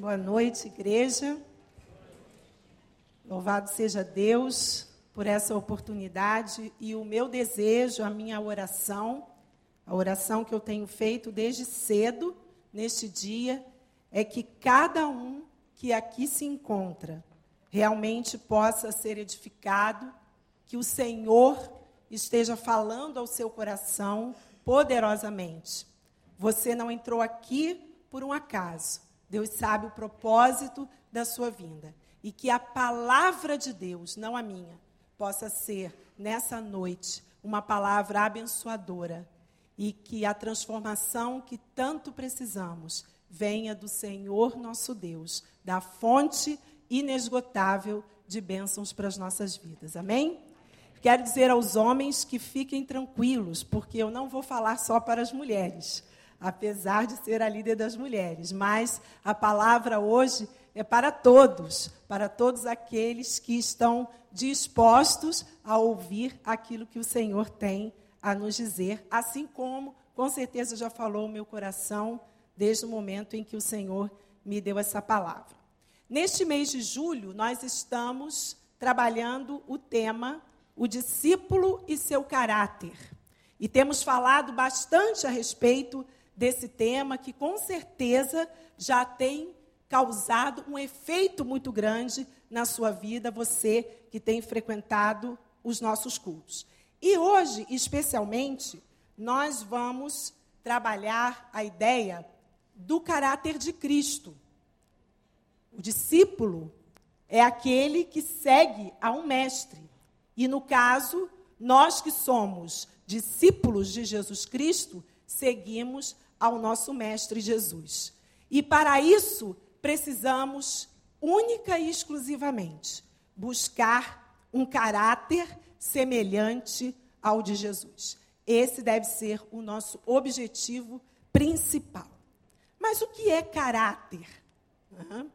Boa noite, igreja. Louvado seja Deus por essa oportunidade e o meu desejo, a minha oração, a oração que eu tenho feito desde cedo neste dia, é que cada um que aqui se encontra realmente possa ser edificado, que o Senhor esteja falando ao seu coração poderosamente. Você não entrou aqui por um acaso. Deus sabe o propósito da sua vinda. E que a palavra de Deus, não a minha, possa ser, nessa noite, uma palavra abençoadora. E que a transformação que tanto precisamos venha do Senhor nosso Deus, da fonte inesgotável de bênçãos para as nossas vidas. Amém? Quero dizer aos homens que fiquem tranquilos, porque eu não vou falar só para as mulheres, apesar de ser a líder das mulheres, mas a palavra hoje é para todos, para todos aqueles que estão dispostos a ouvir aquilo que o Senhor tem a nos dizer, assim como, com certeza, já falou o meu coração desde o momento em que o Senhor me deu essa palavra. Neste mês de julho, nós estamos trabalhando o tema o discípulo e seu caráter. E temos falado bastante a respeito desse tema, que com certeza já tem causado um efeito muito grande na sua vida, você que tem frequentado os nossos cultos. E hoje, especialmente, nós vamos trabalhar a ideia do caráter de Cristo. O discípulo é aquele que segue a um mestre. E no caso, nós que somos discípulos de Jesus Cristo, seguimos ao nosso Mestre Jesus. E para isso, precisamos, única e exclusivamente, buscar um caráter semelhante ao de Jesus. Esse deve ser o nosso objetivo principal. Mas o que é caráter? Uhum.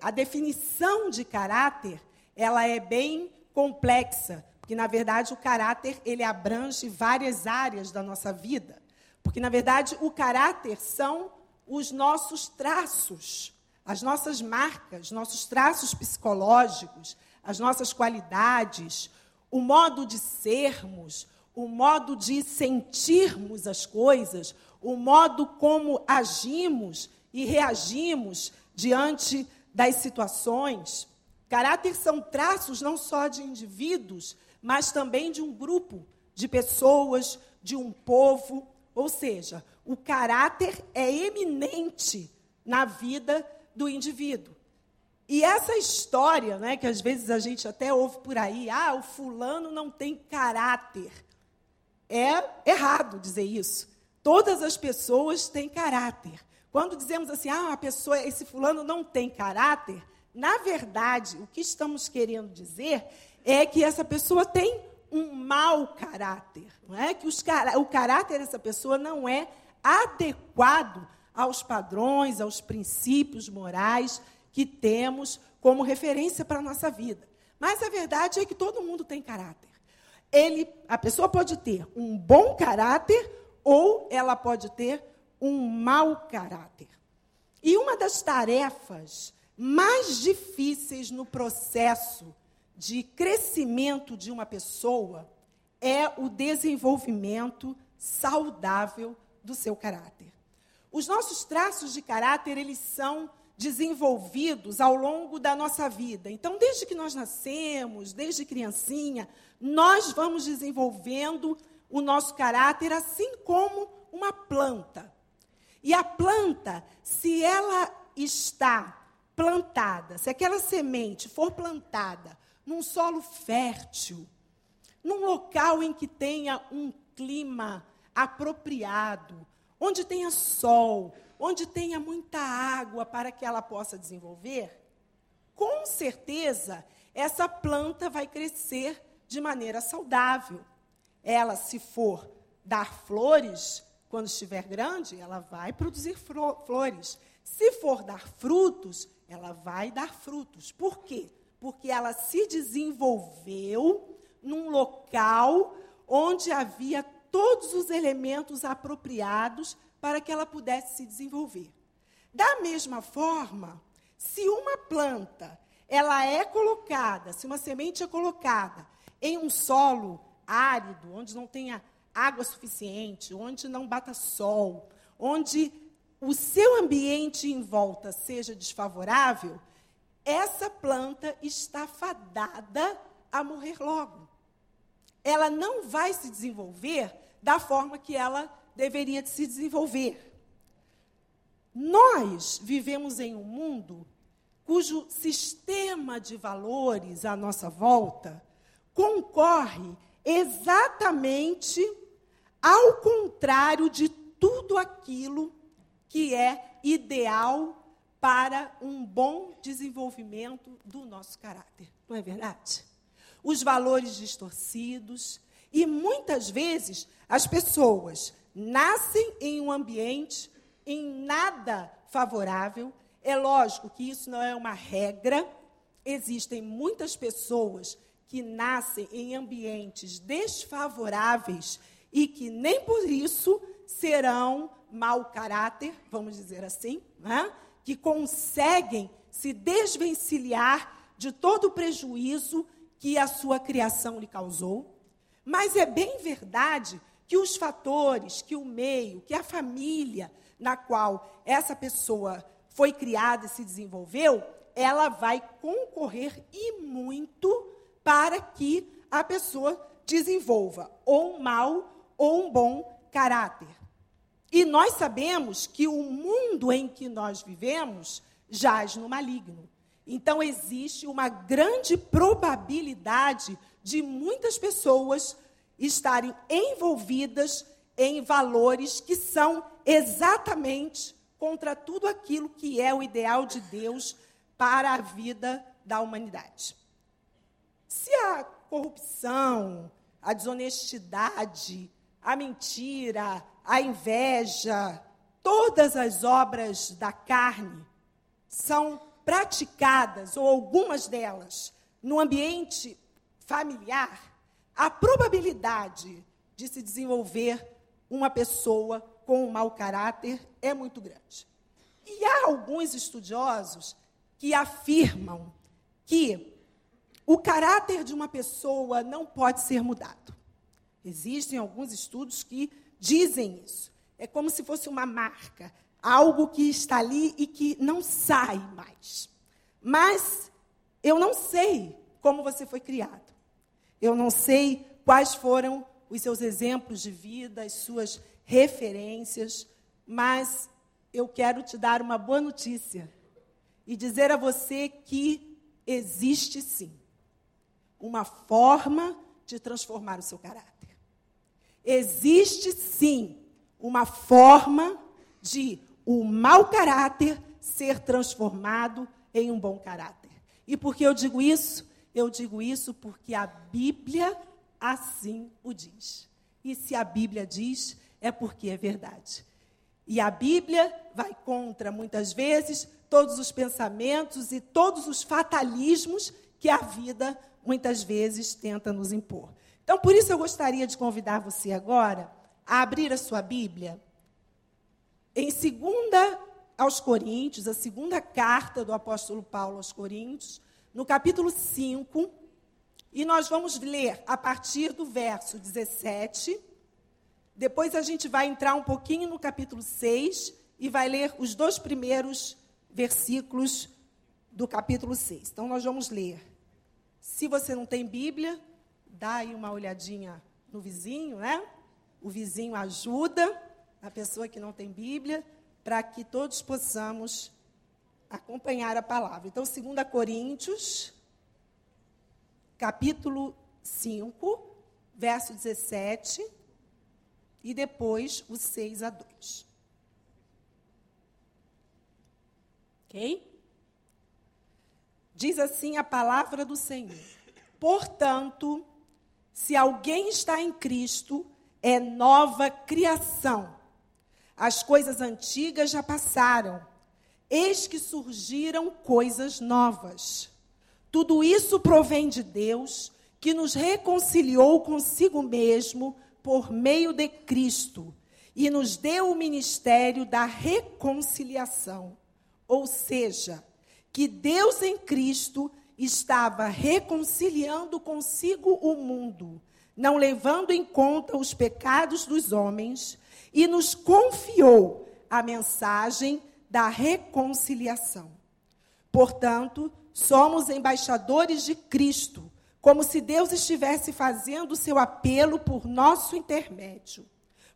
A definição de caráter, ela é bem complexa, porque na verdade o caráter ele abrange várias áreas da nossa vida. Porque na verdade o caráter são os nossos traços, as nossas marcas, nossos traços psicológicos, as nossas qualidades, o modo de sermos, o modo de sentirmos as coisas, o modo como agimos e reagimos diante das situações. Caráter são traços não só de indivíduos, mas também de um grupo de pessoas, de um povo. Ou seja, o caráter é eminente na vida do indivíduo. E essa história, né, que às vezes a gente até ouve por aí, ah, o fulano não tem caráter. É errado dizer isso. Todas as pessoas têm caráter. Quando dizemos assim, ah, a pessoa, esse fulano não tem caráter, na verdade, o que estamos querendo dizer é que essa pessoa tem um mau caráter, não é? Que os, o caráter dessa pessoa não é adequado aos padrões, aos princípios morais que temos como referência para a nossa vida. Mas a verdade é que todo mundo tem caráter. Ele, a pessoa pode ter um bom caráter ou ela pode ter um mau caráter. E uma das tarefas mais difíceis no processo de crescimento de uma pessoa é o desenvolvimento saudável do seu caráter. Os nossos traços de caráter, eles são desenvolvidos ao longo da nossa vida. Então, desde que nós nascemos, desde criancinha, nós vamos desenvolvendo o nosso caráter assim como uma planta. E a planta, se ela está plantada, se aquela semente for plantada num solo fértil, num local em que tenha um clima apropriado, onde tenha sol, onde tenha muita água para que ela possa desenvolver, com certeza essa planta vai crescer de maneira saudável. Ela, se for dar flores, quando estiver grande, ela vai produzir flores. Se for dar frutos, ela vai dar frutos. Por quê? Porque ela se desenvolveu num local onde havia todos os elementos apropriados para que ela pudesse se desenvolver. Da mesma forma, se uma planta ela é colocada, se uma semente é colocada em um solo árido, onde não tenha água suficiente, onde não bata sol, onde o seu ambiente em volta seja desfavorável, essa planta está fadada a morrer logo. Ela não vai se desenvolver da forma que ela deveria se desenvolver. Nós vivemos em um mundo cujo sistema de valores à nossa volta concorre exatamente ao contrário de tudo aquilo que é ideal para um bom desenvolvimento do nosso caráter. Não é verdade? Os valores distorcidos e muitas vezes as pessoas nascem em um ambiente em nada favorável. É lógico que isso não é uma regra. Existem muitas pessoas que nascem em ambientes desfavoráveis e que nem por isso serão mau caráter, vamos dizer assim, né? Que conseguem se desvencilhar de todo o prejuízo que a sua criação lhe causou. Mas é bem verdade que os fatores, que o meio, que a família na qual essa pessoa foi criada e se desenvolveu, ela vai concorrer e muito para que a pessoa desenvolva ou um mau ou um bom caráter. E nós sabemos que o mundo em que nós vivemos jaz no maligno. Então, existe uma grande probabilidade de muitas pessoas estarem envolvidas em valores que são exatamente contra tudo aquilo que é o ideal de Deus para a vida da humanidade. Se a corrupção, a desonestidade, a mentira, a inveja, todas as obras da carne são praticadas, ou algumas delas, no ambiente familiar, a probabilidade de se desenvolver uma pessoa com um mau caráter é muito grande. E há alguns estudiosos que afirmam que o caráter de uma pessoa não pode ser mudado. Existem alguns estudos que dizem isso. É como se fosse uma marca, algo que está ali e que não sai mais. Mas eu não sei como você foi criado. Eu não sei quais foram os seus exemplos de vida, as suas referências, mas eu quero te dar uma boa notícia e dizer a você que existe sim uma forma de transformar o seu caráter. Existe sim uma forma de o mau caráter ser transformado em um bom caráter. E por que eu digo isso? Eu digo isso porque a Bíblia assim o diz. E se a Bíblia diz, é porque é verdade. E a Bíblia vai contra, muitas vezes, todos os pensamentos e todos os fatalismos que a vida muitas vezes tenta nos impor. Então, por isso eu gostaria de convidar você agora a abrir a sua Bíblia em 2 aos Coríntios, a segunda carta do apóstolo Paulo aos Coríntios, no capítulo 5, e nós vamos ler a partir do verso 17. Depois a gente vai entrar um pouquinho no capítulo 6 e vai ler os dois primeiros versículos do capítulo 6. Então nós vamos ler se você não tem Bíblia, dá aí uma olhadinha no vizinho, né? O vizinho ajuda a pessoa que não tem Bíblia, para que todos possamos acompanhar a palavra. Então, 2 Coríntios, capítulo 5, verso 17, e depois o 6 a 2. Ok? Diz assim a palavra do Senhor. Portanto, se alguém está em Cristo, é nova criação. As coisas antigas já passaram, eis que surgiram coisas novas. Tudo isso provém de Deus, que nos reconciliou consigo mesmo por meio de Cristo e nos deu o ministério da reconciliação. Ou seja, que Deus em Cristo estava reconciliando consigo o mundo, não levando em conta os pecados dos homens, e nos confiou a mensagem da reconciliação. Portanto, somos embaixadores de Cristo, como se Deus estivesse fazendo seu apelo por nosso intermédio.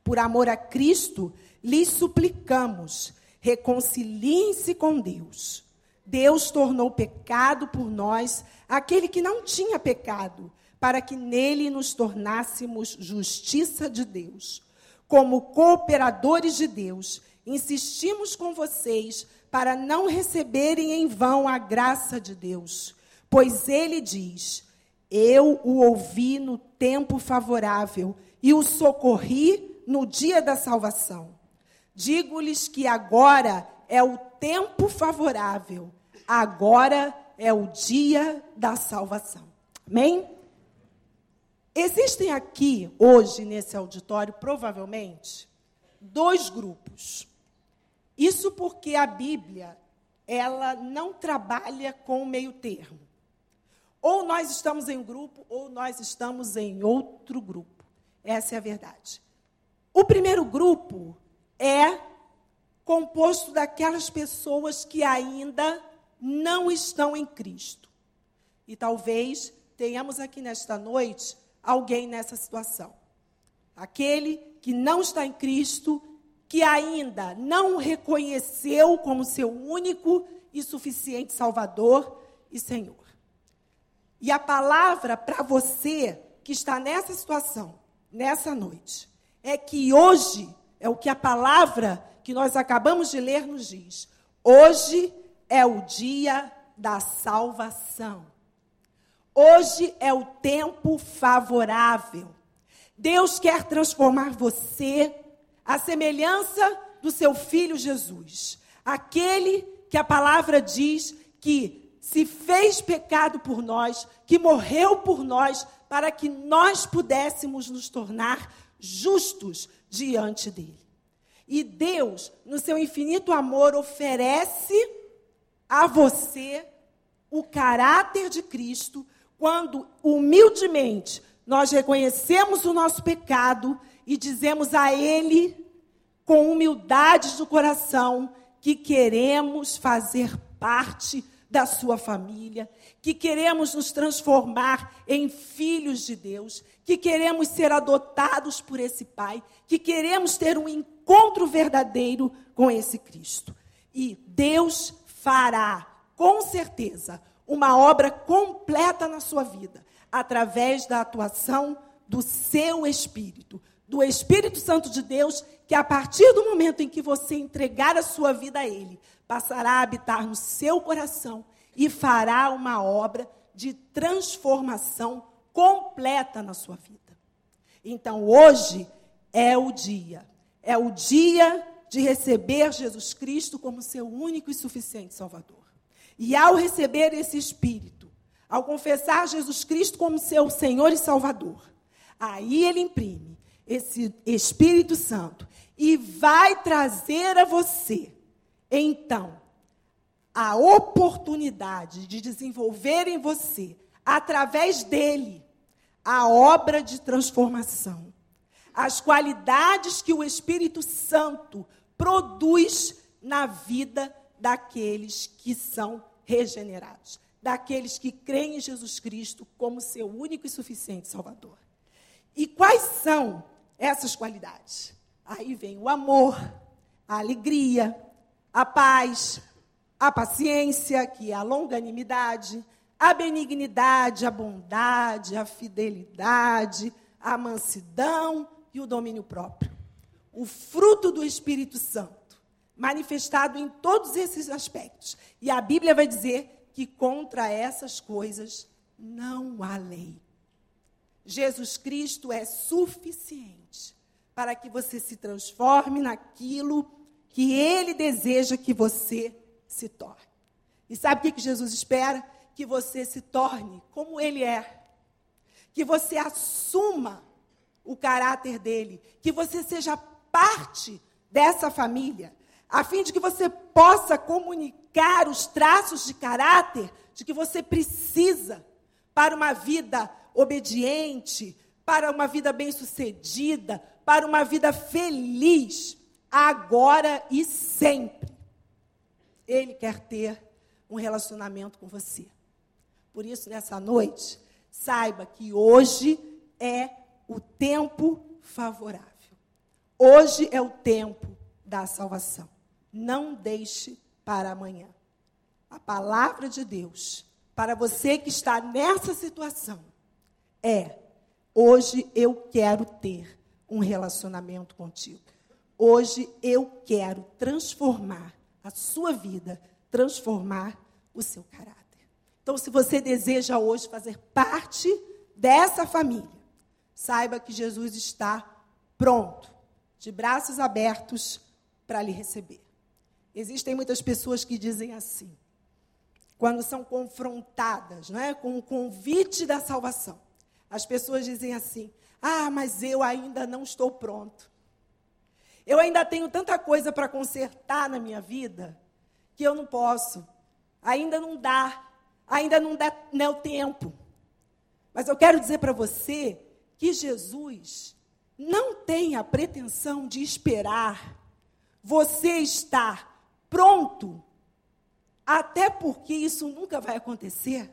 Por amor a Cristo, lhes suplicamos, reconciliem-se com Deus. Deus tornou pecado por nós aquele que não tinha pecado, para que nele nos tornássemos justiça de Deus. Como cooperadores de Deus, insistimos com vocês para não receberem em vão a graça de Deus, pois ele diz: Eu o ouvi no tempo favorável e o socorri no dia da salvação. Digo-lhes que agora é o tempo favorável agora é o dia da salvação. Amém? Existem aqui, hoje, nesse auditório, provavelmente, dois grupos. Isso porque a Bíblia, ela não trabalha com meio termo. Ou nós estamos em um grupo, ou nós estamos em outro grupo. Essa é a verdade. O primeiro grupo é composto daquelas pessoas que ainda não estão em Cristo. E talvez tenhamos aqui nesta noite alguém nessa situação. Aquele que não está em Cristo, que ainda não reconheceu como seu único e suficiente Salvador e Senhor. E a palavra para você que está nessa situação, nessa noite, é que hoje é o que a palavra que nós acabamos de ler nos diz. Hoje é o dia da salvação. Hoje é o tempo favorável. Deus quer transformar você à semelhança do seu filho Jesus, aquele que a palavra diz que se fez pecado por nós, que morreu por nós, para que nós pudéssemos nos tornar justos diante dele. E Deus, no seu infinito amor, oferece a você o caráter de Cristo quando humildemente nós reconhecemos o nosso pecado e dizemos a Ele, com humildade do coração, que queremos fazer parte da sua família, que queremos nos transformar em filhos de Deus, que queremos ser adotados por esse Pai, que queremos ter um encontro verdadeiro com esse Cristo. E Deus fará, com certeza, uma obra completa na sua vida, através da atuação do seu Espírito, do Espírito Santo de Deus, que a partir do momento em que você entregar a sua vida a Ele, passará a habitar no seu coração e fará uma obra de transformação completa na sua vida. Então, hoje é o dia, é o dia de receber Jesus Cristo como seu único e suficiente Salvador. E ao receber esse Espírito, ao confessar Jesus Cristo como seu Senhor e Salvador, aí ele imprime esse Espírito Santo e vai trazer a você, então, a oportunidade de desenvolver em você, através dele, a obra de transformação. As qualidades que o Espírito Santo produz na vida daqueles que são regenerados, daqueles que creem em Jesus Cristo como seu único e suficiente Salvador. E quais são essas qualidades? Aí vem o amor, a alegria, a paz, a paciência, que é a longanimidade, a benignidade, a bondade, a fidelidade, a mansidão e o domínio próprio o fruto do Espírito Santo, manifestado em todos esses aspectos. E a Bíblia vai dizer que contra essas coisas não há lei. Jesus Cristo é suficiente para que você se transforme naquilo que Ele deseja que você se torne. E sabe o que Jesus espera? Que você se torne como Ele é. Que você assuma o caráter dele. Que você seja parte dessa família, a fim de que você possa comunicar os traços de caráter de que você precisa para uma vida obediente, para uma vida bem-sucedida, para uma vida feliz, agora e sempre. Ele quer ter um relacionamento com você. Por isso, nessa noite, saiba que hoje é o tempo favorável. Hoje é o tempo da salvação. Não deixe para amanhã. A palavra de Deus para você que está nessa situação é: hoje eu quero ter um relacionamento contigo. Hoje eu quero transformar a sua vida, transformar o seu caráter. Então, se você deseja hoje fazer parte dessa família, saiba que Jesus está pronto, de braços abertos para lhe receber. Existem muitas pessoas que dizem assim, quando são confrontadas né, com o convite da salvação. As pessoas dizem assim: Ah, mas eu ainda não estou pronto. Eu ainda tenho tanta coisa para consertar na minha vida que eu não posso. Ainda não dá. Ainda não dá não é o tempo. Mas eu quero dizer para você que Jesus não tem a pretensão de esperar você estar pronto, até porque isso nunca vai acontecer,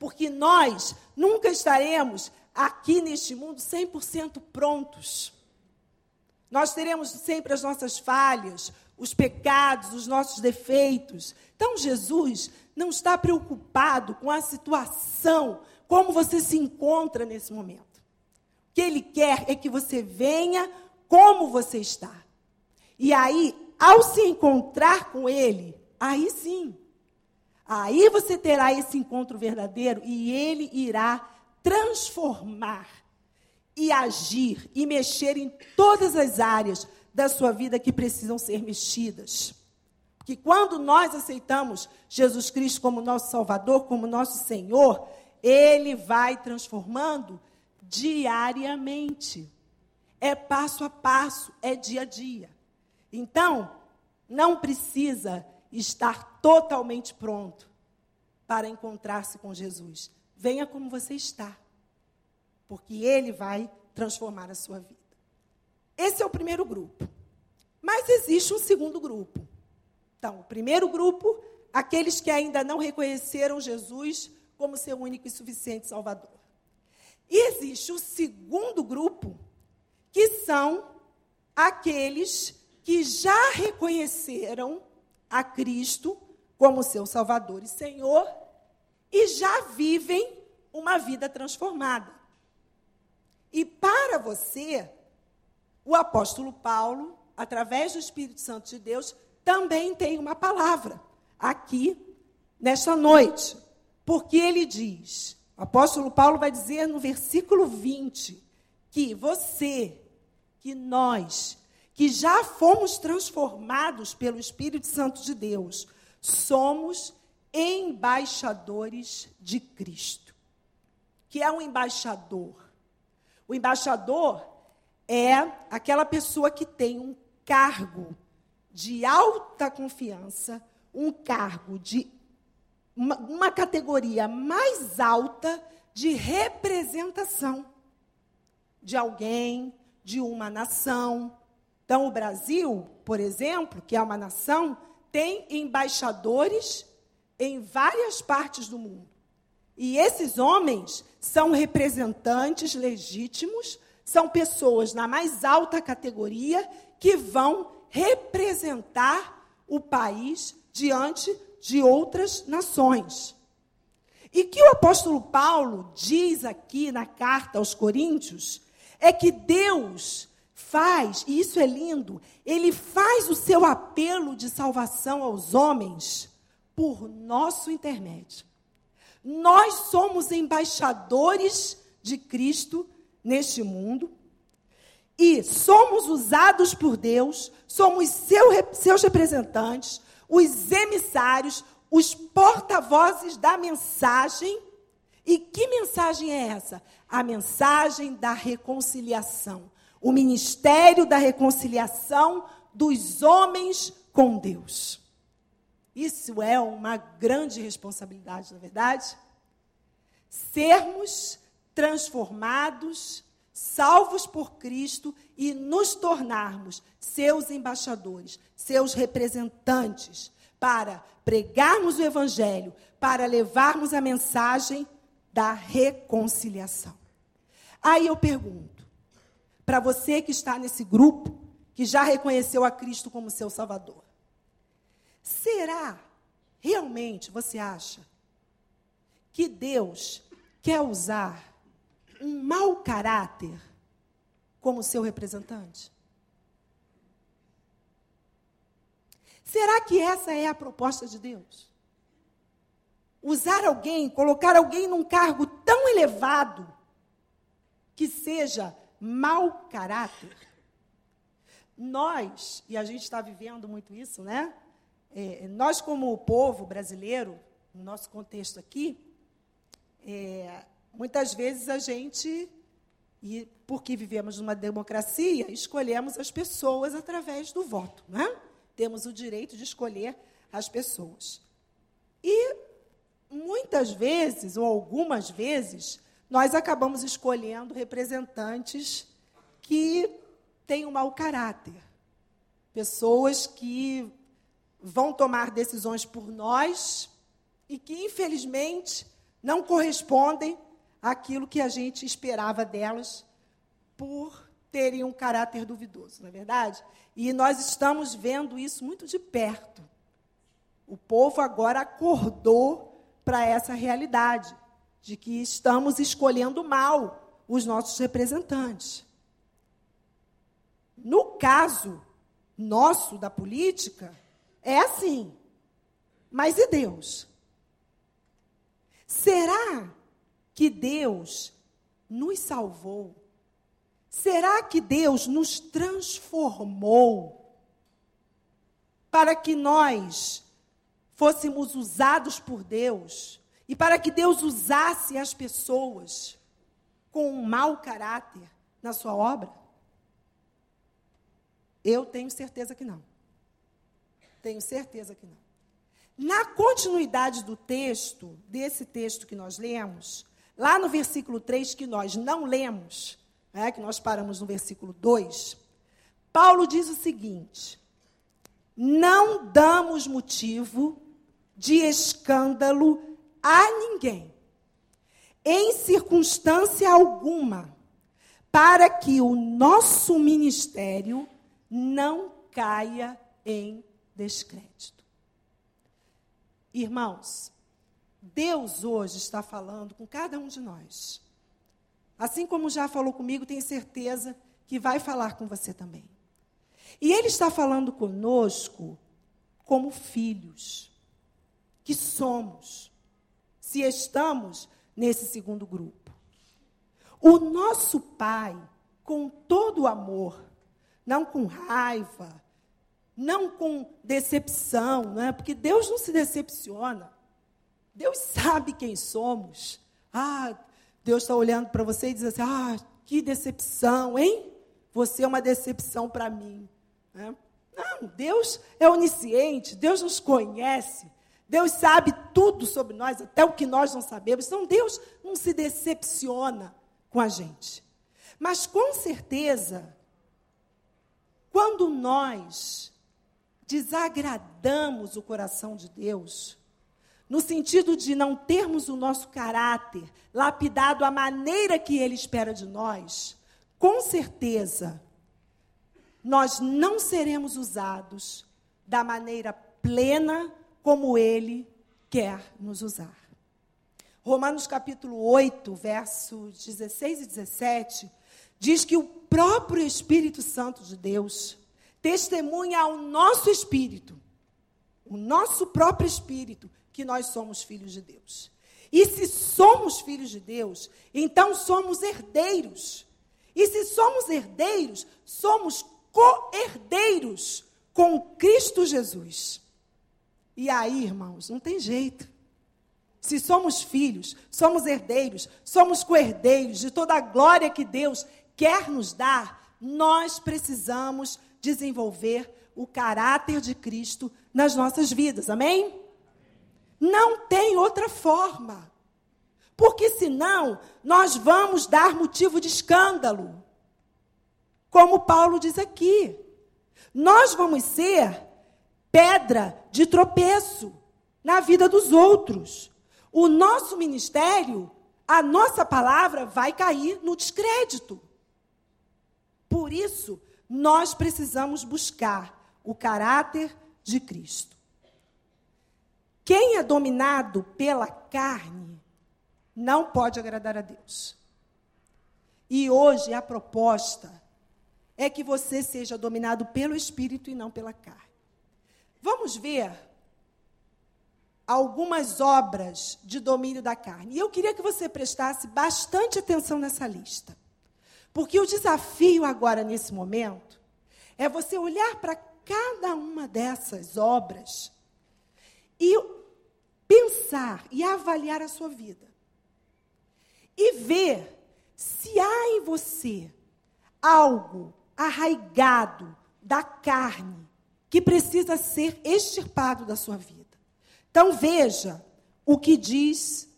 porque nós nunca estaremos aqui neste mundo 100% prontos. Nós teremos sempre as nossas falhas, os pecados, os nossos defeitos. Então, Jesus não está preocupado com a situação, como você se encontra nesse momento. Que ele quer é que você venha como você está. E aí, ao se encontrar com ele, aí sim, aí você terá esse encontro verdadeiro e ele irá transformar e agir e mexer em todas as áreas da sua vida que precisam ser mexidas. Que quando nós aceitamos Jesus Cristo como nosso Salvador, como nosso Senhor, Ele vai transformando diariamente. É passo a passo, é dia a dia. Então, não precisa estar totalmente pronto para encontrar-se com Jesus. Venha como você está, porque Ele vai transformar a sua vida. Esse é o primeiro grupo. Mas existe um segundo grupo. Então, o primeiro grupo, aqueles que ainda não reconheceram Jesus como seu único e suficiente Salvador. E existe o segundo grupo, que são aqueles que já reconheceram a Cristo como seu Salvador e Senhor e já vivem uma vida transformada. E para você, o apóstolo Paulo, através do Espírito Santo de Deus, também tem uma palavra aqui nesta noite. Porque ele diz, o apóstolo Paulo vai dizer no versículo 20, que você, que nós, que já fomos transformados pelo Espírito Santo de Deus, somos embaixadores de Cristo. Que é um embaixador? O embaixador é aquela pessoa que tem um cargo de alta confiança, um cargo de uma, uma categoria mais alta de representação de alguém, de uma nação. Então, o Brasil, por exemplo, que é uma nação, tem embaixadores em várias partes do mundo. E esses homens são representantes legítimos são pessoas na mais alta categoria que vão representar o país diante de outras nações. E que o apóstolo Paulo diz aqui na carta aos Coríntios é que Deus faz, e isso é lindo, ele faz o seu apelo de salvação aos homens por nosso intermédio. Nós somos embaixadores de Cristo neste mundo e somos usados por Deus, somos seu, seus representantes, os emissários, os porta-vozes da mensagem. E que mensagem é essa? A mensagem da reconciliação. O ministério da reconciliação dos homens com Deus. Isso é uma grande responsabilidade, na é verdade? Sermos transformados, salvos por Cristo e nos tornarmos seus embaixadores, seus representantes, para pregarmos o Evangelho, para levarmos a mensagem da reconciliação. Aí eu pergunto, para você que está nesse grupo, que já reconheceu a Cristo como seu Salvador, será realmente, você acha, que Deus quer usar um mau caráter como seu representante? Será que essa é a proposta de Deus? Usar alguém, colocar alguém num cargo tão elevado que seja mau caráter? Nós, e a gente está vivendo muito isso, né? É, nós, como povo brasileiro, no nosso contexto aqui, é, muitas vezes a gente, e porque vivemos numa democracia, escolhemos as pessoas através do voto, né? Temos o direito de escolher as pessoas. E muitas vezes, ou algumas vezes, nós acabamos escolhendo representantes que têm um mau caráter. Pessoas que vão tomar decisões por nós e que, infelizmente, não correspondem àquilo que a gente esperava delas por terem um caráter duvidoso, não é verdade? E nós estamos vendo isso muito de perto. O povo agora acordou para essa realidade de que estamos escolhendo mal os nossos representantes. No caso nosso da política, é assim. Mas e Deus? Será que Deus nos salvou? Será que Deus nos transformou para que nós fôssemos usados por Deus e para que Deus usasse as pessoas com um mau caráter na sua obra? Eu tenho certeza que não. Tenho certeza que não. Na continuidade do texto, desse texto que nós lemos, lá no versículo 3 que nós não lemos, né, que nós paramos no versículo 2, Paulo diz o seguinte: Não damos motivo de escândalo a ninguém, em circunstância alguma, para que o nosso ministério não caia em descrédito. Irmãos, Deus hoje está falando com cada um de nós. Assim como já falou comigo, tenho certeza que vai falar com você também. E Ele está falando conosco como filhos, que somos, se estamos nesse segundo grupo. O nosso Pai, com todo o amor, não com raiva, não com decepção, não é? porque Deus não se decepciona. Deus sabe quem somos. Ah, Deus está olhando para você e diz assim: ah, que decepção, hein? Você é uma decepção para mim. É? Não, Deus é onisciente, Deus nos conhece, Deus sabe tudo sobre nós, até o que nós não sabemos. Então, Deus não se decepciona com a gente. Mas, com certeza, quando nós desagradamos o coração de Deus, no sentido de não termos o nosso caráter lapidado à maneira que Ele espera de nós, com certeza, nós não seremos usados da maneira plena como Ele quer nos usar. Romanos capítulo 8, versos 16 e 17, diz que o próprio Espírito Santo de Deus testemunha ao nosso espírito, o nosso próprio espírito, que nós somos filhos de Deus. E se somos filhos de Deus, então somos herdeiros. E se somos herdeiros, somos co-herdeiros com Cristo Jesus. E aí, irmãos, não tem jeito. Se somos filhos, somos herdeiros, somos co-herdeiros de toda a glória que Deus quer nos dar, nós precisamos desenvolver o caráter de Cristo nas nossas vidas, amém? Não tem outra forma. Porque senão nós vamos dar motivo de escândalo. Como Paulo diz aqui. Nós vamos ser pedra de tropeço na vida dos outros. O nosso ministério, a nossa palavra vai cair no descrédito. Por isso, nós precisamos buscar o caráter de Cristo. Quem é dominado pela carne não pode agradar a Deus. E hoje a proposta é que você seja dominado pelo Espírito e não pela carne. Vamos ver algumas obras de domínio da carne. E eu queria que você prestasse bastante atenção nessa lista. Porque o desafio agora, nesse momento, é você olhar para cada uma dessas obras e pensar e avaliar a sua vida. E ver se há em você algo arraigado da carne que precisa ser extirpado da sua vida. Então veja o que diz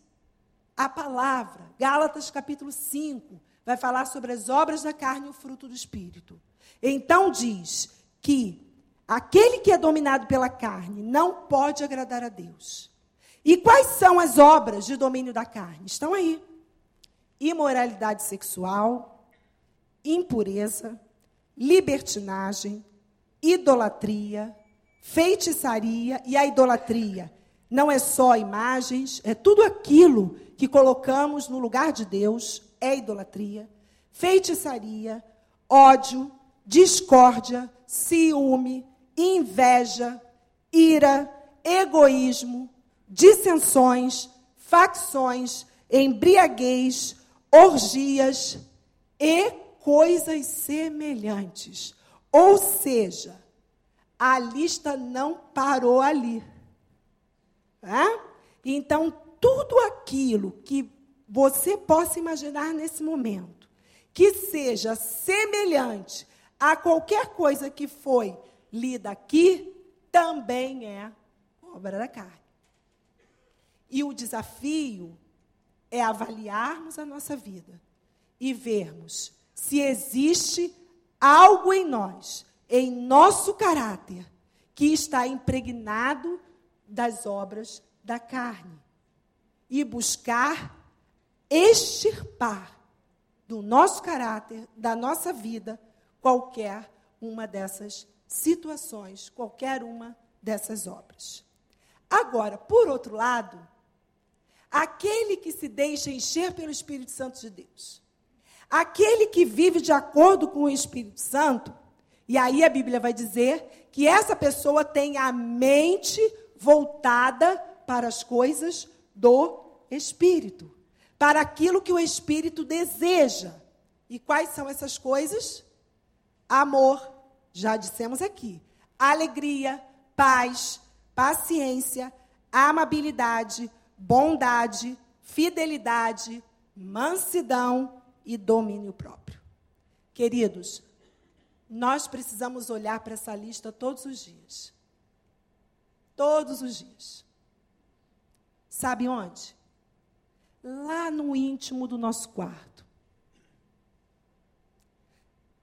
a palavra. Gálatas capítulo 5 vai falar sobre as obras da carne e o fruto do espírito. Então diz que aquele que é dominado pela carne não pode agradar a Deus. E quais são as obras de domínio da carne? Estão aí: imoralidade sexual, impureza, libertinagem, idolatria, feitiçaria e a idolatria não é só imagens, é tudo aquilo que colocamos no lugar de Deus, é idolatria, feitiçaria, ódio, discórdia, ciúme, inveja, ira, egoísmo, dissensões, facções, embriaguez, orgias e coisas semelhantes. Ou seja, a lista não parou ali. Então, tudo aquilo que você possa imaginar nesse momento, que seja semelhante a qualquer coisa que foi lida aqui, também é obra da carne. E o desafio é avaliarmos a nossa vida e vermos se existe algo em nós, em nosso caráter, que está impregnado das obras da carne e buscar extirpar do nosso caráter, da nossa vida, qualquer uma dessas situações, qualquer uma dessas obras. Agora, por outro lado, aquele que se deixa encher pelo Espírito Santo de Deus, aquele que vive de acordo com o Espírito Santo, e aí a Bíblia vai dizer que essa pessoa tem a mente voltada para as coisas do Espírito, para aquilo que o Espírito deseja. E quais são essas coisas? Amor, já dissemos aqui, alegria, paz, paciência, amabilidade, bondade, fidelidade, mansidão e domínio próprio. Queridos, nós precisamos olhar para essa lista todos os dias. Todos os dias. Sabe onde? Lá no íntimo do nosso quarto.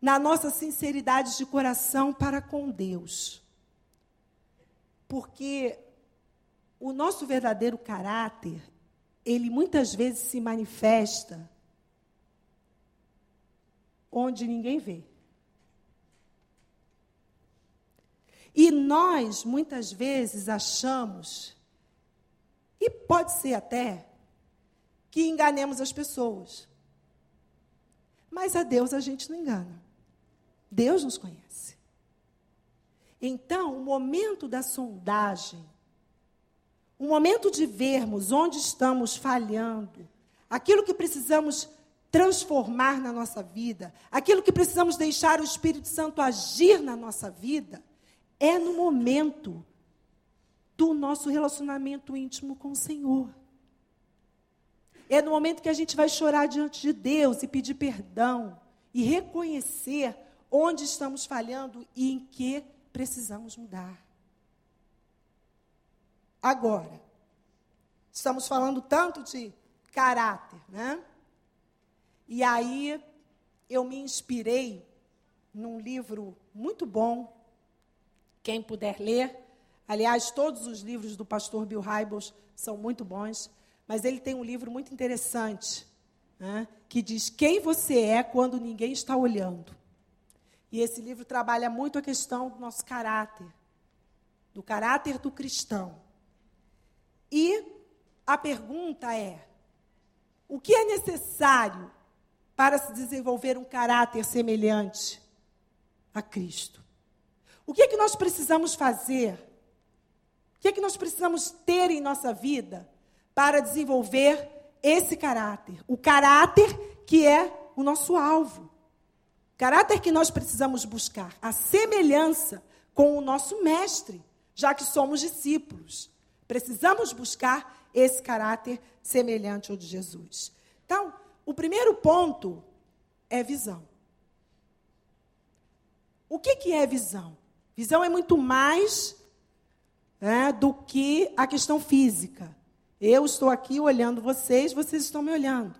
Na nossa sinceridade de coração para com Deus. Porque o nosso verdadeiro caráter, ele muitas vezes se manifesta onde ninguém vê. E nós, muitas vezes, achamos, e pode ser até, que enganemos as pessoas. Mas a Deus a gente não engana. Deus nos conhece. Então, o momento da sondagem, o momento de vermos onde estamos falhando, aquilo que precisamos transformar na nossa vida, aquilo que precisamos deixar o Espírito Santo agir na nossa vida, é no momento do nosso relacionamento íntimo com o Senhor. É no momento que a gente vai chorar diante de Deus e pedir perdão e reconhecer onde estamos falhando e em que precisamos mudar. Agora, estamos falando tanto de caráter, né? E aí eu me inspirei num livro muito bom, quem puder ler. Aliás, todos os livros do pastor Bill Hybels são muito bons, mas ele tem um livro muito interessante, né, que diz quem você é quando ninguém está olhando. E esse livro trabalha muito a questão do nosso caráter, do caráter do cristão. E a pergunta é: o que é necessário para se desenvolver um caráter semelhante a Cristo? O que é que nós precisamos fazer? O que é que nós precisamos ter em nossa vida para desenvolver esse caráter? O caráter que é o nosso alvo. Caráter que nós precisamos buscar, a semelhança com o nosso mestre, já que somos discípulos. Precisamos buscar esse caráter semelhante ao de Jesus. Então, o primeiro ponto é visão. O que, que é visão? Visão é muito mais né, do que a questão física. Eu estou aqui olhando vocês, vocês estão me olhando.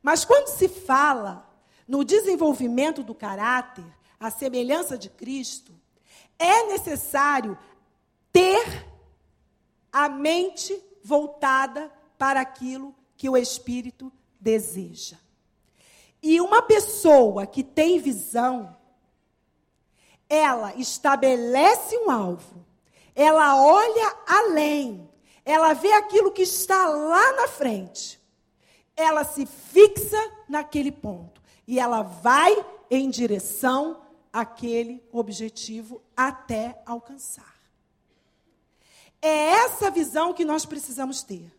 Mas quando se fala no desenvolvimento do caráter, a semelhança de Cristo, é necessário ter a mente voltada para aquilo que o Espírito deseja. E uma pessoa que tem visão, ela estabelece um alvo, ela olha além, ela vê aquilo que está lá na frente, ela se fixa naquele ponto e ela vai em direção àquele objetivo até alcançar. É essa visão que nós precisamos ter.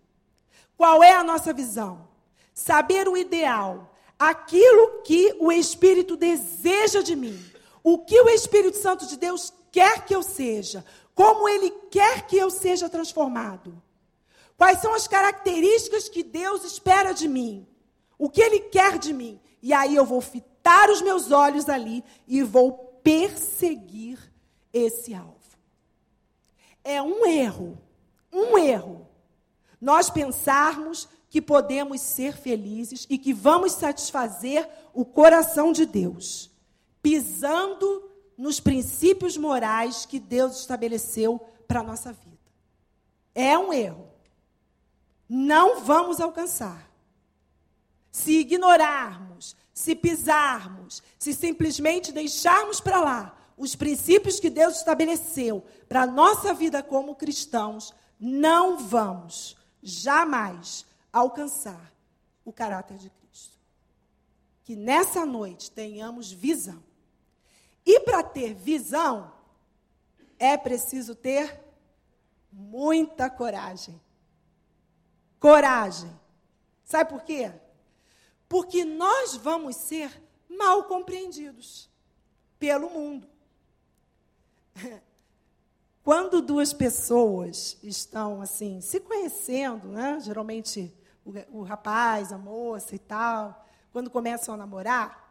Qual é a nossa visão? Saber o ideal, aquilo que o Espírito deseja de mim, o que o Espírito Santo de Deus quer que eu seja, como ele quer que eu seja transformado. Quais são as características que Deus espera de mim? O que ele quer de mim? E aí eu vou fitar os meus olhos ali e vou perseguir esse alvo. É um erro, um erro, nós pensarmos que podemos ser felizes e que vamos satisfazer o coração de Deus, pisando nos princípios morais que Deus estabeleceu para a nossa vida. É um erro. Não vamos alcançar. Se ignorarmos, se pisarmos, se simplesmente deixarmos para lá os princípios que Deus estabeleceu para a nossa vida como cristãos, não vamos jamais alcançar o caráter de Cristo. Que nessa noite tenhamos visão. E para ter visão, é preciso ter muita coragem. Coragem. Sabe por quê? Porque nós vamos ser mal compreendidos pelo mundo. Quando duas pessoas estão assim se conhecendo, né? geralmente o, o rapaz, a moça e tal, quando começam a namorar,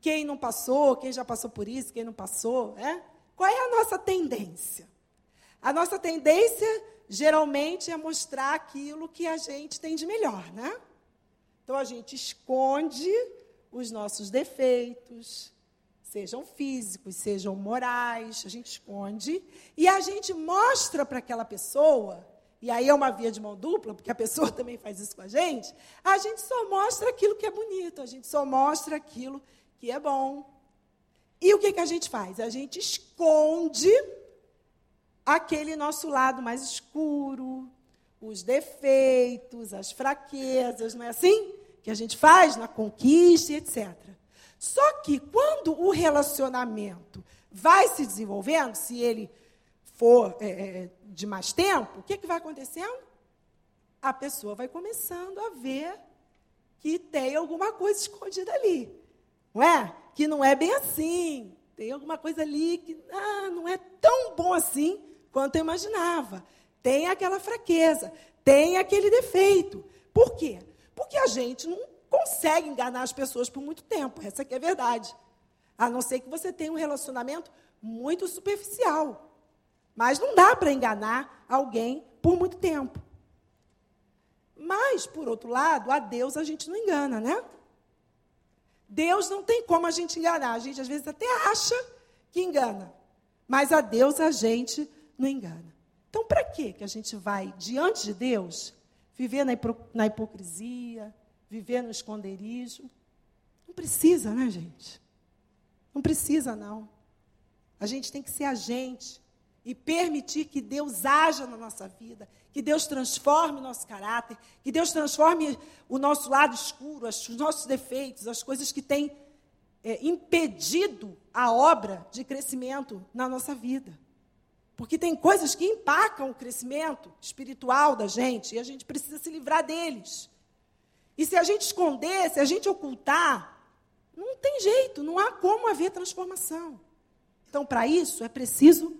quem não passou, quem já passou por isso, quem não passou, né? qual é a nossa tendência? A nossa tendência geralmente é mostrar aquilo que a gente tem de melhor, né? Então a gente esconde os nossos defeitos, sejam físicos, sejam morais, a gente esconde e a gente mostra para aquela pessoa, e aí é uma via de mão dupla, porque a pessoa também faz isso com a gente, a gente só mostra aquilo que é bonito, a gente só mostra aquilo que é bom. E o que, que a gente faz? A gente esconde aquele nosso lado mais escuro, os defeitos, as fraquezas, não é assim? Que a gente faz na conquista, etc. Só que quando o relacionamento vai se desenvolvendo, se ele for é, é, de mais tempo, o que, que vai acontecendo? A pessoa vai começando a ver que tem alguma coisa escondida ali. Não é? Que não é bem assim. Tem alguma coisa ali que ah, não é tão bom assim quanto eu imaginava. Tem aquela fraqueza, tem aquele defeito. Por quê? Porque a gente não consegue enganar as pessoas por muito tempo. Essa aqui é a verdade. A não ser que você tenha um relacionamento muito superficial. Mas não dá para enganar alguém por muito tempo. Mas, por outro lado, a Deus a gente não engana, né? Deus não tem como a gente enganar. A gente às vezes até acha que engana. Mas a Deus a gente não engana. Então, para que a gente vai diante de Deus viver na hipocrisia, viver no esconderijo? Não precisa, né, gente? Não precisa, não. A gente tem que ser agente e permitir que Deus haja na nossa vida, que Deus transforme o nosso caráter, que Deus transforme o nosso lado escuro, os nossos defeitos, as coisas que têm é, impedido a obra de crescimento na nossa vida. Porque tem coisas que empacam o crescimento espiritual da gente e a gente precisa se livrar deles. E se a gente esconder, se a gente ocultar, não tem jeito, não há como haver transformação. Então, para isso, é preciso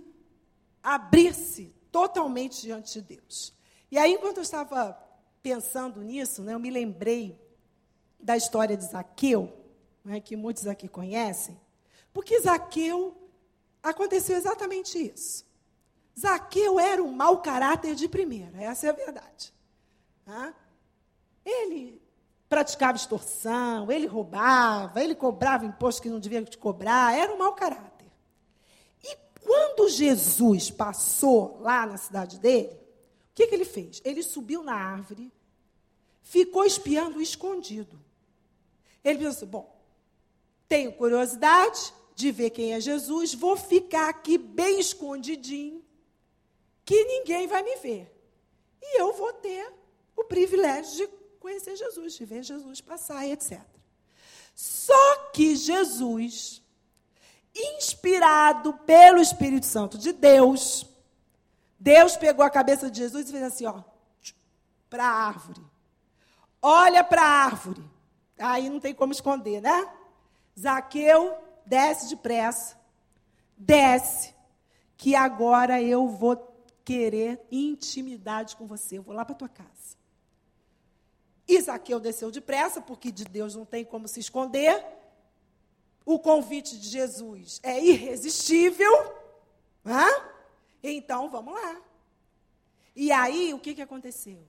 abrir-se totalmente diante de Deus. E aí, enquanto eu estava pensando nisso, né, eu me lembrei da história de Zaqueu, né, que muitos aqui conhecem, porque Zaqueu aconteceu exatamente isso. Zaqueu era um mau caráter de primeira, essa é a verdade. Ele praticava extorsão, ele roubava, ele cobrava imposto que não devia te cobrar, era um mau caráter. E quando Jesus passou lá na cidade dele, o que, que ele fez? Ele subiu na árvore, ficou espiando escondido. Ele pensou: bom, tenho curiosidade de ver quem é Jesus, vou ficar aqui bem escondidinho que ninguém vai me ver. E eu vou ter o privilégio de conhecer Jesus, de ver Jesus passar e etc. Só que Jesus, inspirado pelo Espírito Santo de Deus, Deus pegou a cabeça de Jesus e fez assim, ó, para a árvore. Olha para a árvore. Aí não tem como esconder, né? Zaqueu, desce depressa. Desce, que agora eu vou querer intimidade com você. Eu vou lá para tua casa. Isaqueu desceu depressa, porque de Deus não tem como se esconder. O convite de Jesus é irresistível. Hã? Então, vamos lá. E aí, o que, que aconteceu?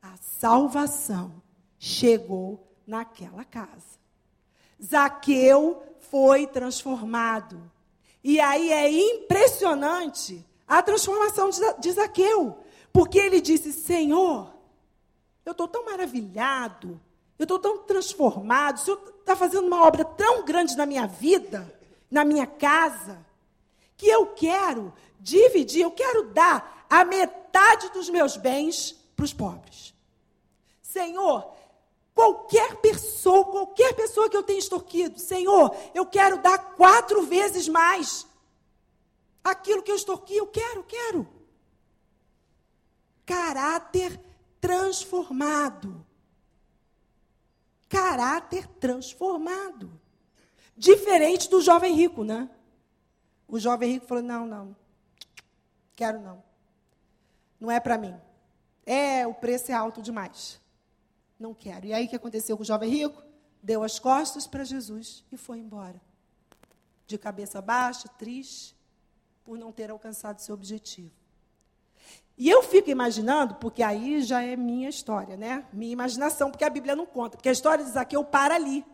A salvação chegou naquela casa. Zaqueu foi transformado. E aí é impressionante a transformação de Zaqueu. Porque ele disse: Senhor, eu estou tão maravilhado, eu estou tão transformado, o Senhor está fazendo uma obra tão grande na minha vida, na minha casa, que eu quero dividir, eu quero dar a metade dos meus bens para os pobres. Senhor, qualquer pessoa, qualquer pessoa que eu tenha extorquido, Senhor, eu quero dar quatro vezes mais. Aquilo que eu estou aqui, eu quero, quero. Caráter transformado. Caráter transformado. Diferente do jovem rico, né? O jovem rico falou: não, não, quero não. Não é para mim. É, o preço é alto demais. Não quero. E aí o que aconteceu com o jovem rico? Deu as costas para Jesus e foi embora. De cabeça baixa, triste, por não ter alcançado seu objetivo. E eu fico imaginando, porque aí já é minha história, né? Minha imaginação, porque a Bíblia não conta, porque a história de Zaqueu para ali.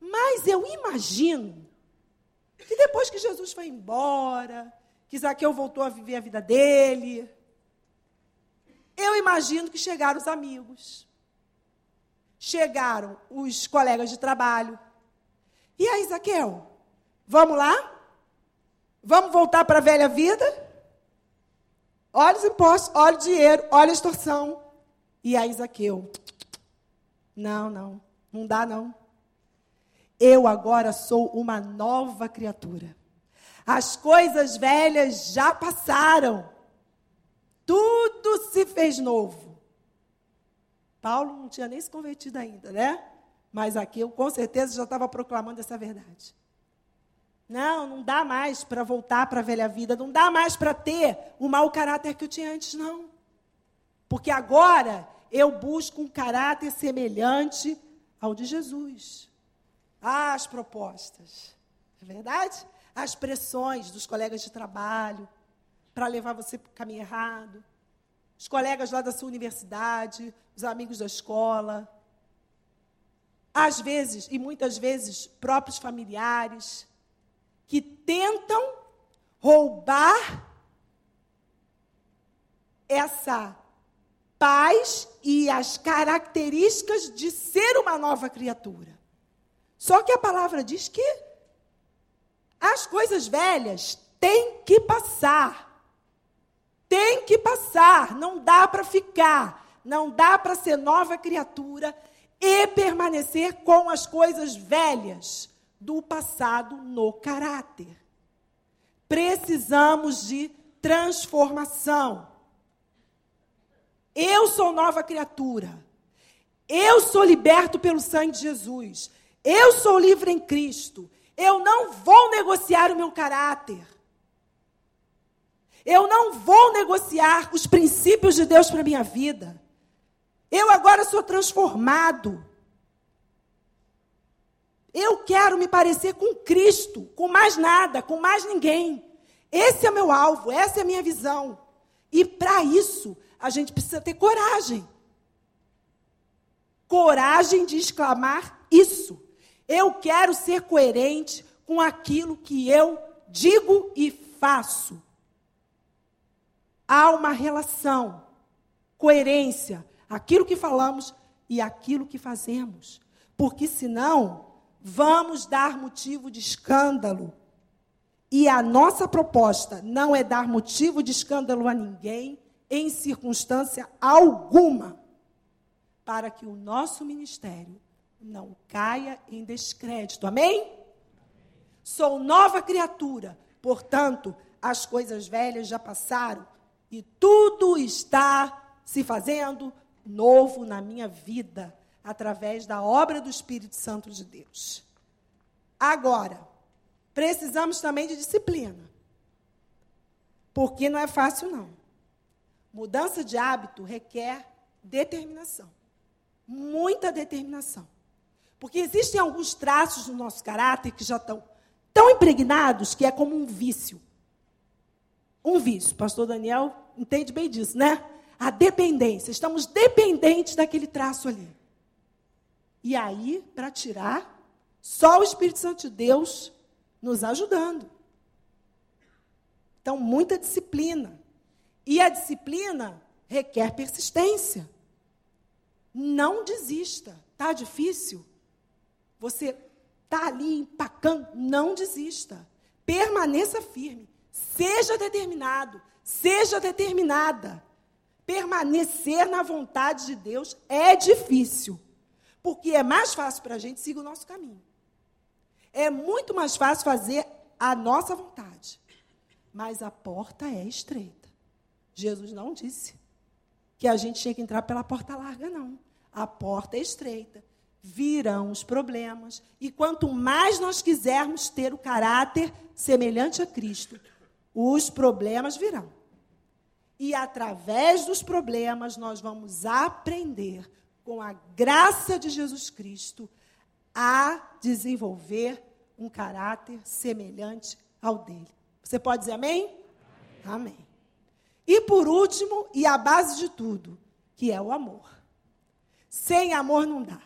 Mas eu imagino que depois que Jesus foi embora, que Zaqueu voltou a viver a vida dele, eu imagino que chegaram os amigos, chegaram os colegas de trabalho. E aí, Zaqueu, vamos lá? Vamos voltar para a velha vida? Olha os impostos, olha o dinheiro, olha a extorsão. E aí Zaqueu, não, não, não dá não. Eu agora sou uma nova criatura. As coisas velhas já passaram. Tudo se fez novo. Paulo não tinha nem se convertido ainda, né? Mas aqui eu com certeza já estava proclamando essa verdade. Não, não dá mais para voltar para a velha vida, não dá mais para ter o mau caráter que eu tinha antes, não. Porque agora eu busco um caráter semelhante ao de Jesus. Ah, as propostas, é verdade? As pressões dos colegas de trabalho, para levar você para o caminho errado. Os colegas lá da sua universidade, os amigos da escola. Às vezes, e muitas vezes, próprios familiares, que tentam roubar essa paz e as características de ser uma nova criatura. Só que a palavra diz que as coisas velhas têm que passar. Tem que passar, não dá para ficar, não dá para ser nova criatura e permanecer com as coisas velhas do passado no caráter. Precisamos de transformação. Eu sou nova criatura. Eu sou liberto pelo sangue de Jesus. Eu sou livre em Cristo. Eu não vou negociar o meu caráter. Eu não vou negociar os princípios de Deus para minha vida. Eu agora sou transformado. Eu quero me parecer com Cristo, com mais nada, com mais ninguém. Esse é meu alvo, essa é a minha visão. E para isso, a gente precisa ter coragem. Coragem de exclamar isso. Eu quero ser coerente com aquilo que eu digo e faço. Há uma relação, coerência, aquilo que falamos e aquilo que fazemos. Porque senão, vamos dar motivo de escândalo. E a nossa proposta não é dar motivo de escândalo a ninguém, em circunstância alguma, para que o nosso ministério não caia em descrédito. Amém? Sou nova criatura, portanto, as coisas velhas já passaram e tudo está se fazendo novo na minha vida através da obra do Espírito Santo de Deus. Agora, precisamos também de disciplina. Porque não é fácil, não. Mudança de hábito requer determinação. Muita determinação. Porque existem alguns traços no nosso caráter que já estão tão impregnados que é como um vício. Um vício. Pastor Daniel entende bem disso, né? A dependência. Estamos dependentes daquele traço ali. E aí, para tirar, só o Espírito Santo de Deus nos ajudando. Então, muita disciplina. E a disciplina requer persistência. Não desista. Tá difícil? Você tá ali empacando, não desista. Permaneça firme. Seja determinado, seja determinada. Permanecer na vontade de Deus é difícil. Porque é mais fácil para a gente seguir o nosso caminho. É muito mais fácil fazer a nossa vontade. Mas a porta é estreita. Jesus não disse que a gente tinha que entrar pela porta larga, não. A porta é estreita. Virão os problemas. E quanto mais nós quisermos ter o caráter semelhante a Cristo, os problemas virão. E através dos problemas nós vamos aprender com a graça de Jesus Cristo, a desenvolver um caráter semelhante ao dele. Você pode dizer amém? Amém. amém. E por último, e a base de tudo, que é o amor. Sem amor não dá.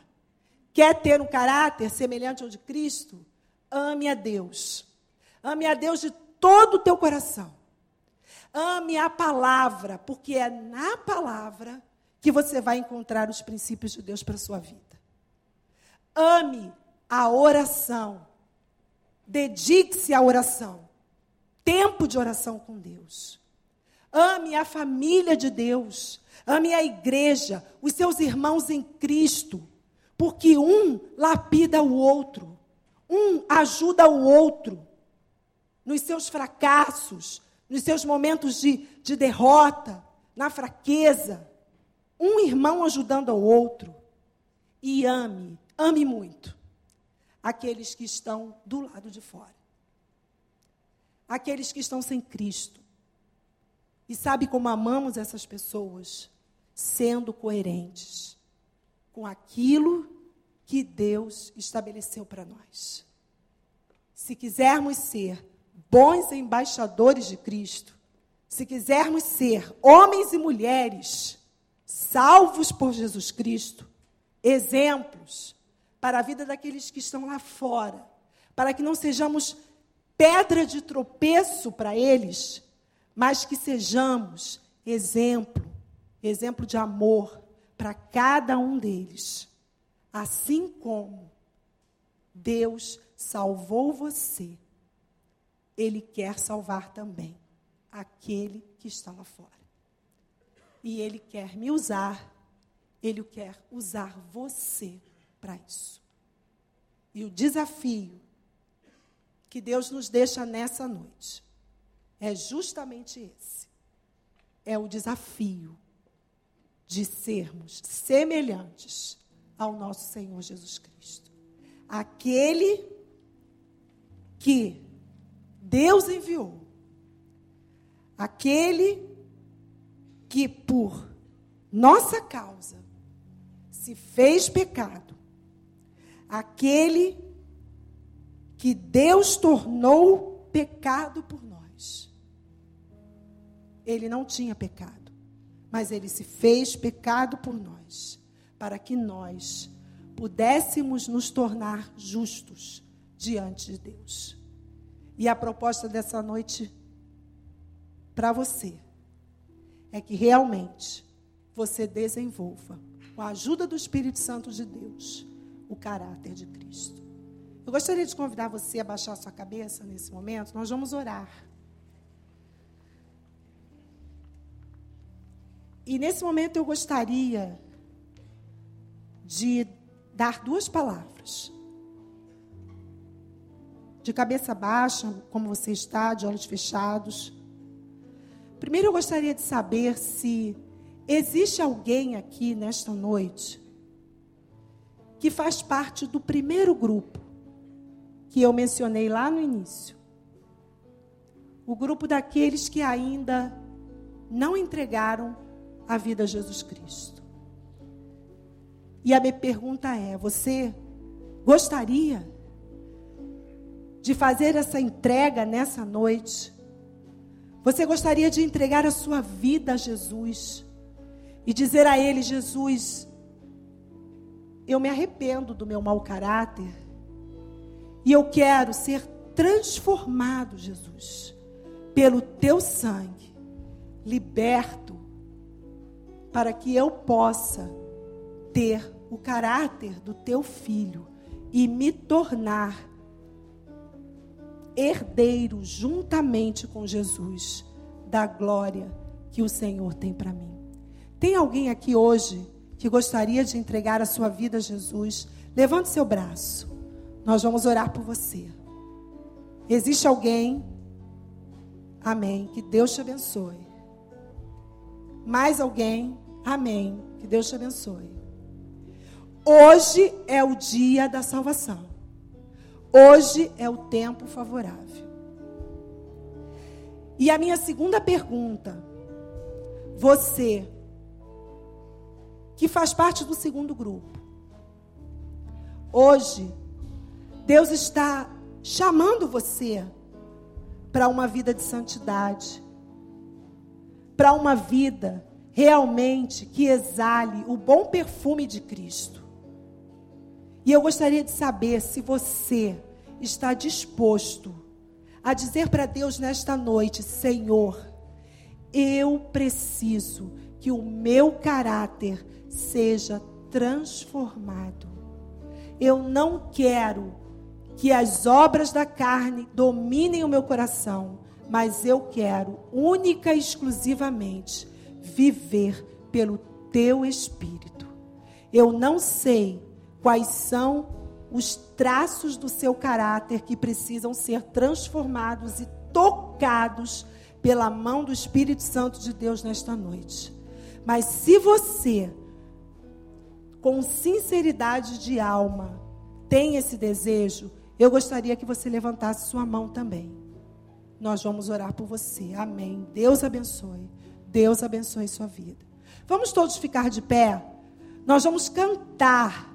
Quer ter um caráter semelhante ao de Cristo? Ame a Deus. Ame a Deus de todo o teu coração. Ame a palavra, porque é na palavra que você vai encontrar os princípios de Deus para a sua vida. Ame a oração. Dedique-se à oração. Tempo de oração com Deus. Ame a família de Deus. Ame a igreja, os seus irmãos em Cristo. Porque um lapida o outro. Um ajuda o outro. Nos seus fracassos, nos seus momentos de, de derrota, na fraqueza um irmão ajudando ao outro. E ame, ame muito aqueles que estão do lado de fora. Aqueles que estão sem Cristo. E sabe como amamos essas pessoas? Sendo coerentes com aquilo que Deus estabeleceu para nós. Se quisermos ser bons embaixadores de Cristo, se quisermos ser homens e mulheres salvos por Jesus Cristo, exemplos para a vida daqueles que estão lá fora, para que não sejamos pedra de tropeço para eles, mas que sejamos exemplo, exemplo de amor para cada um deles. Assim como Deus salvou você, Ele quer salvar também aquele que está lá fora. E Ele quer me usar, Ele quer usar você para isso. E o desafio que Deus nos deixa nessa noite é justamente esse. É o desafio de sermos semelhantes ao nosso Senhor Jesus Cristo. Aquele que Deus enviou. Aquele que por nossa causa se fez pecado. Aquele que Deus tornou pecado por nós. Ele não tinha pecado, mas ele se fez pecado por nós, para que nós pudéssemos nos tornar justos diante de Deus. E a proposta dessa noite para você é que realmente você desenvolva, com a ajuda do Espírito Santo de Deus, o caráter de Cristo. Eu gostaria de convidar você a baixar sua cabeça nesse momento. Nós vamos orar. E nesse momento eu gostaria de dar duas palavras. De cabeça baixa, como você está, de olhos fechados. Primeiro eu gostaria de saber se existe alguém aqui nesta noite que faz parte do primeiro grupo que eu mencionei lá no início. O grupo daqueles que ainda não entregaram a vida a Jesus Cristo. E a minha pergunta é: você gostaria de fazer essa entrega nessa noite? Você gostaria de entregar a sua vida a Jesus e dizer a Ele: Jesus, eu me arrependo do meu mau caráter e eu quero ser transformado, Jesus, pelo teu sangue, liberto, para que eu possa ter o caráter do teu filho e me tornar herdeiro juntamente com Jesus da glória que o Senhor tem para mim. Tem alguém aqui hoje que gostaria de entregar a sua vida a Jesus? Levante seu braço. Nós vamos orar por você. Existe alguém? Amém. Que Deus te abençoe. Mais alguém? Amém. Que Deus te abençoe. Hoje é o dia da salvação. Hoje é o tempo favorável. E a minha segunda pergunta: você que faz parte do segundo grupo, hoje Deus está chamando você para uma vida de santidade, para uma vida realmente que exale o bom perfume de Cristo. E eu gostaria de saber se você está disposto a dizer para Deus nesta noite: Senhor, eu preciso que o meu caráter seja transformado. Eu não quero que as obras da carne dominem o meu coração, mas eu quero única e exclusivamente viver pelo teu espírito. Eu não sei quais são os traços do seu caráter que precisam ser transformados e tocados pela mão do Espírito Santo de Deus nesta noite. Mas se você, com sinceridade de alma, tem esse desejo, eu gostaria que você levantasse sua mão também. Nós vamos orar por você. Amém. Deus abençoe. Deus abençoe sua vida. Vamos todos ficar de pé. Nós vamos cantar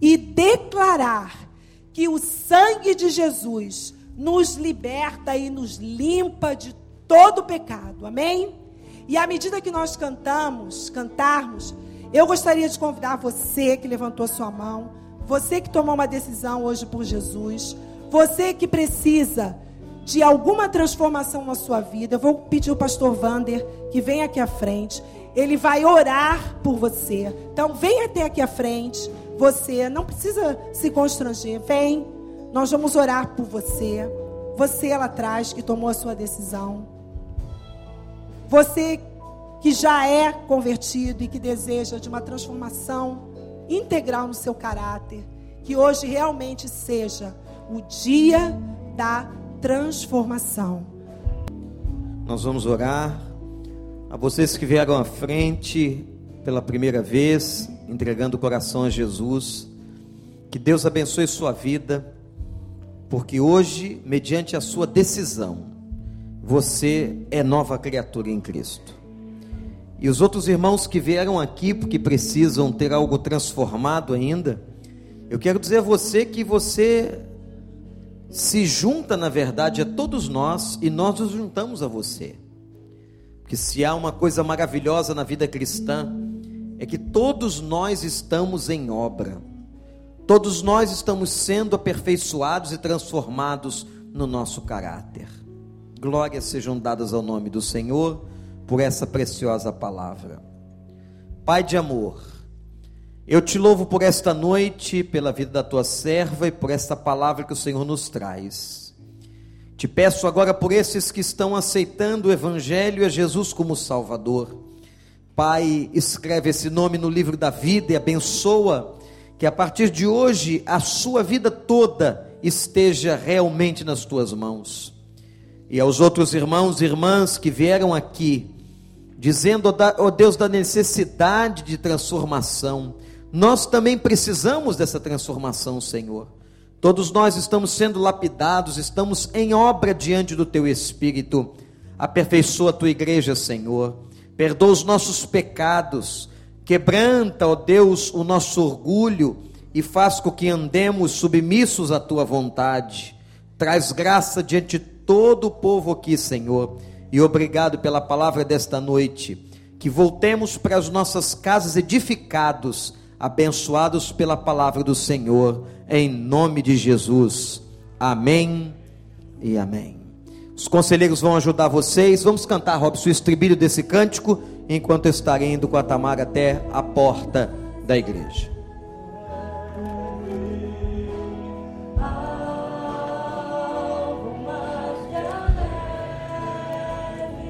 e declarar que o sangue de Jesus nos liberta e nos limpa de todo pecado. Amém? E à medida que nós cantamos, cantarmos, eu gostaria de convidar você que levantou sua mão, você que tomou uma decisão hoje por Jesus, você que precisa de alguma transformação na sua vida, eu vou pedir o pastor Vander que venha aqui à frente. Ele vai orar por você. Então, vem até aqui à frente. Você não precisa se constranger. Vem. Nós vamos orar por você. Você lá atrás que tomou a sua decisão. Você que já é convertido e que deseja de uma transformação integral no seu caráter. Que hoje realmente seja o dia da transformação. Nós vamos orar. A vocês que vieram à frente pela primeira vez, entregando o coração a Jesus, que Deus abençoe sua vida, porque hoje, mediante a sua decisão, você é nova criatura em Cristo. E os outros irmãos que vieram aqui porque precisam ter algo transformado ainda, eu quero dizer a você que você se junta, na verdade, a todos nós e nós nos juntamos a você. Porque se há uma coisa maravilhosa na vida cristã, é que todos nós estamos em obra, todos nós estamos sendo aperfeiçoados e transformados no nosso caráter. Glórias sejam dadas ao nome do Senhor por essa preciosa palavra. Pai de amor, eu te louvo por esta noite, pela vida da tua serva e por esta palavra que o Senhor nos traz. Te peço agora por esses que estão aceitando o Evangelho e a Jesus como Salvador. Pai, escreve esse nome no livro da vida e abençoa que a partir de hoje a sua vida toda esteja realmente nas tuas mãos. E aos outros irmãos e irmãs que vieram aqui, dizendo, ó Deus, da necessidade de transformação, nós também precisamos dessa transformação, Senhor. Todos nós estamos sendo lapidados, estamos em obra diante do Teu Espírito. Aperfeiçoa a Tua igreja, Senhor. Perdoa os nossos pecados. Quebranta, ó Deus, o nosso orgulho e faz com que andemos submissos à Tua vontade. Traz graça diante de todo o povo aqui, Senhor. E obrigado pela palavra desta noite. Que voltemos para as nossas casas edificados abençoados pela palavra do Senhor, em nome de Jesus. Amém e amém. Os conselheiros vão ajudar vocês. Vamos cantar, Robson, o estribilho desse cântico, enquanto estarei indo com a Tamara até a porta da igreja.